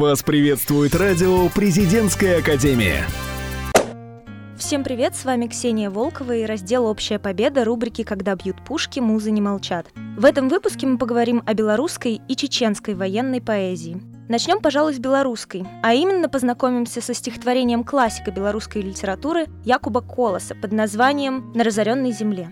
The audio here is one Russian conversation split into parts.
Вас приветствует радио «Президентская академия». Всем привет, с вами Ксения Волкова и раздел «Общая победа» рубрики «Когда бьют пушки, музы не молчат». В этом выпуске мы поговорим о белорусской и чеченской военной поэзии. Начнем, пожалуй, с белорусской, а именно познакомимся со стихотворением классика белорусской литературы Якуба Колоса под названием «На разоренной земле».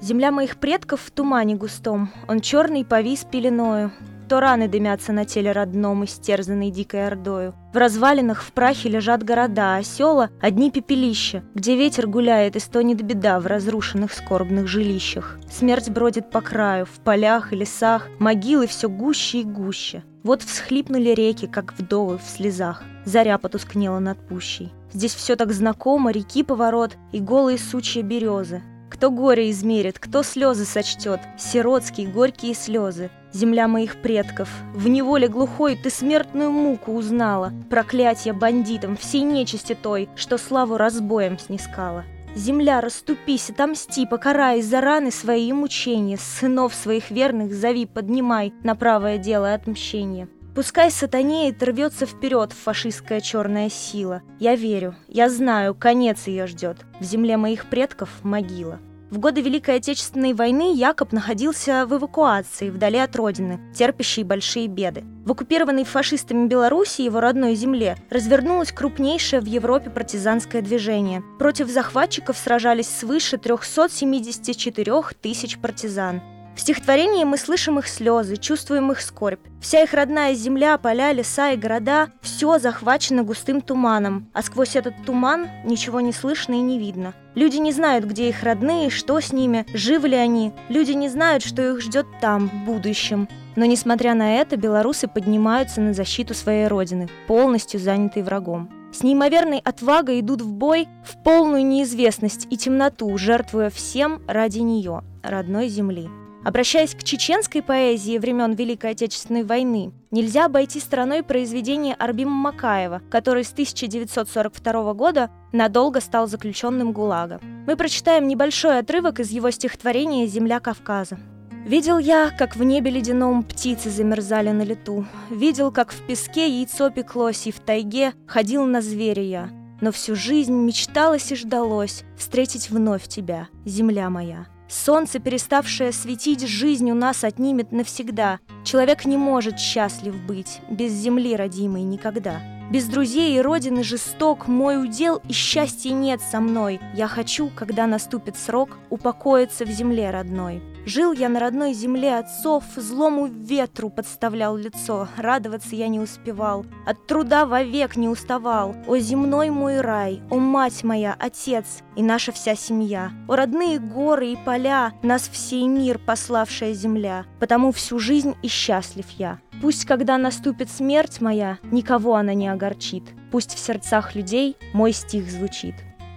Земля моих предков в тумане густом, он черный повис пеленою, то раны дымятся на теле родном, истерзанной дикой ордою. В развалинах в прахе лежат города, а села — одни пепелища, где ветер гуляет и стонет беда в разрушенных скорбных жилищах. Смерть бродит по краю, в полях и лесах, могилы все гуще и гуще. Вот всхлипнули реки, как вдовы в слезах. Заря потускнела над пущей. Здесь все так знакомо, реки поворот и голые сучья березы. Кто горе измерит, кто слезы сочтет, сиротские горькие слезы. Земля моих предков, в неволе глухой ты смертную муку узнала, проклятие бандитам, всей нечисти той, что славу разбоем снискала. Земля, расступись, отомсти, покарай за раны свои мучения, сынов своих верных зови, поднимай на правое дело отмщения. Пускай сатанеет, рвется вперед фашистская черная сила. Я верю, я знаю, конец ее ждет. В земле моих предков могила. В годы Великой Отечественной войны Якоб находился в эвакуации, вдали от родины, терпящей большие беды. В оккупированной фашистами Беларуси, его родной земле, развернулось крупнейшее в Европе партизанское движение. Против захватчиков сражались свыше 374 тысяч партизан. В стихотворении мы слышим их слезы, чувствуем их скорбь. Вся их родная земля, поля, леса и города – все захвачено густым туманом, а сквозь этот туман ничего не слышно и не видно. Люди не знают, где их родные, что с ними, живы ли они. Люди не знают, что их ждет там, в будущем. Но несмотря на это, белорусы поднимаются на защиту своей родины, полностью занятой врагом. С неимоверной отвагой идут в бой в полную неизвестность и темноту, жертвуя всем ради нее, родной земли. Обращаясь к чеченской поэзии времен Великой Отечественной войны, нельзя обойти стороной произведение Арбима Макаева, который с 1942 года надолго стал заключенным ГУЛАГа. Мы прочитаем небольшой отрывок из его стихотворения «Земля Кавказа». Видел я, как в небе ледяном птицы замерзали на лету. Видел, как в песке яйцо пеклось, и в тайге ходил на зверя я. Но всю жизнь мечталось и ждалось встретить вновь тебя, земля моя. Солнце, переставшее светить, жизнь у нас отнимет навсегда. Человек не может счастлив быть, без земли родимой никогда. Без друзей и родины жесток мой удел, и счастья нет со мной. Я хочу, когда наступит срок, упокоиться в земле родной. Жил я на родной земле отцов, злому ветру подставлял лицо, радоваться я не успевал, от труда вовек не уставал. О земной мой рай, о мать моя, отец и наша вся семья, о родные горы и поля, нас всей мир пославшая земля, потому всю жизнь и счастлив я. Пусть, когда наступит смерть моя, никого она не огорчит, пусть в сердцах людей мой стих звучит.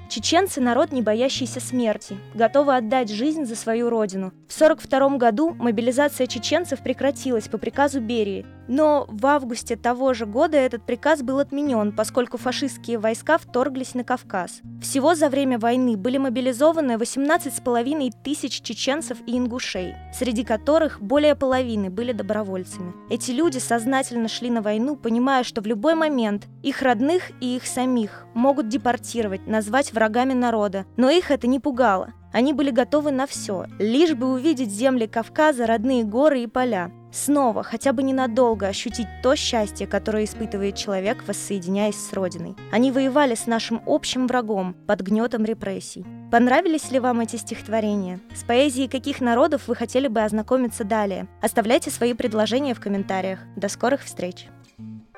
Чеченцы – народ, не боящийся смерти, готовы отдать жизнь за свою родину. В 1942 году мобилизация чеченцев прекратилась по приказу Берии, но в августе того же года этот приказ был отменен, поскольку фашистские войска вторглись на Кавказ. Всего за время войны были мобилизованы 18,5 тысяч чеченцев и ингушей, среди которых более половины были добровольцами. Эти люди сознательно шли на войну, понимая, что в любой момент их родных и их самих могут депортировать, назвать врагами народа. Но их это не пугало. Они были готовы на все, лишь бы увидеть земли Кавказа, родные горы и поля. Снова, хотя бы ненадолго, ощутить то счастье, которое испытывает человек, воссоединяясь с Родиной. Они воевали с нашим общим врагом под гнетом репрессий. Понравились ли вам эти стихотворения? С поэзией каких народов вы хотели бы ознакомиться далее? Оставляйте свои предложения в комментариях. До скорых встреч!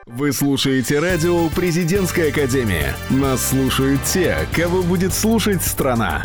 Вы слушаете радио «Президентская академия». Нас слушают те, кого будет слушать страна.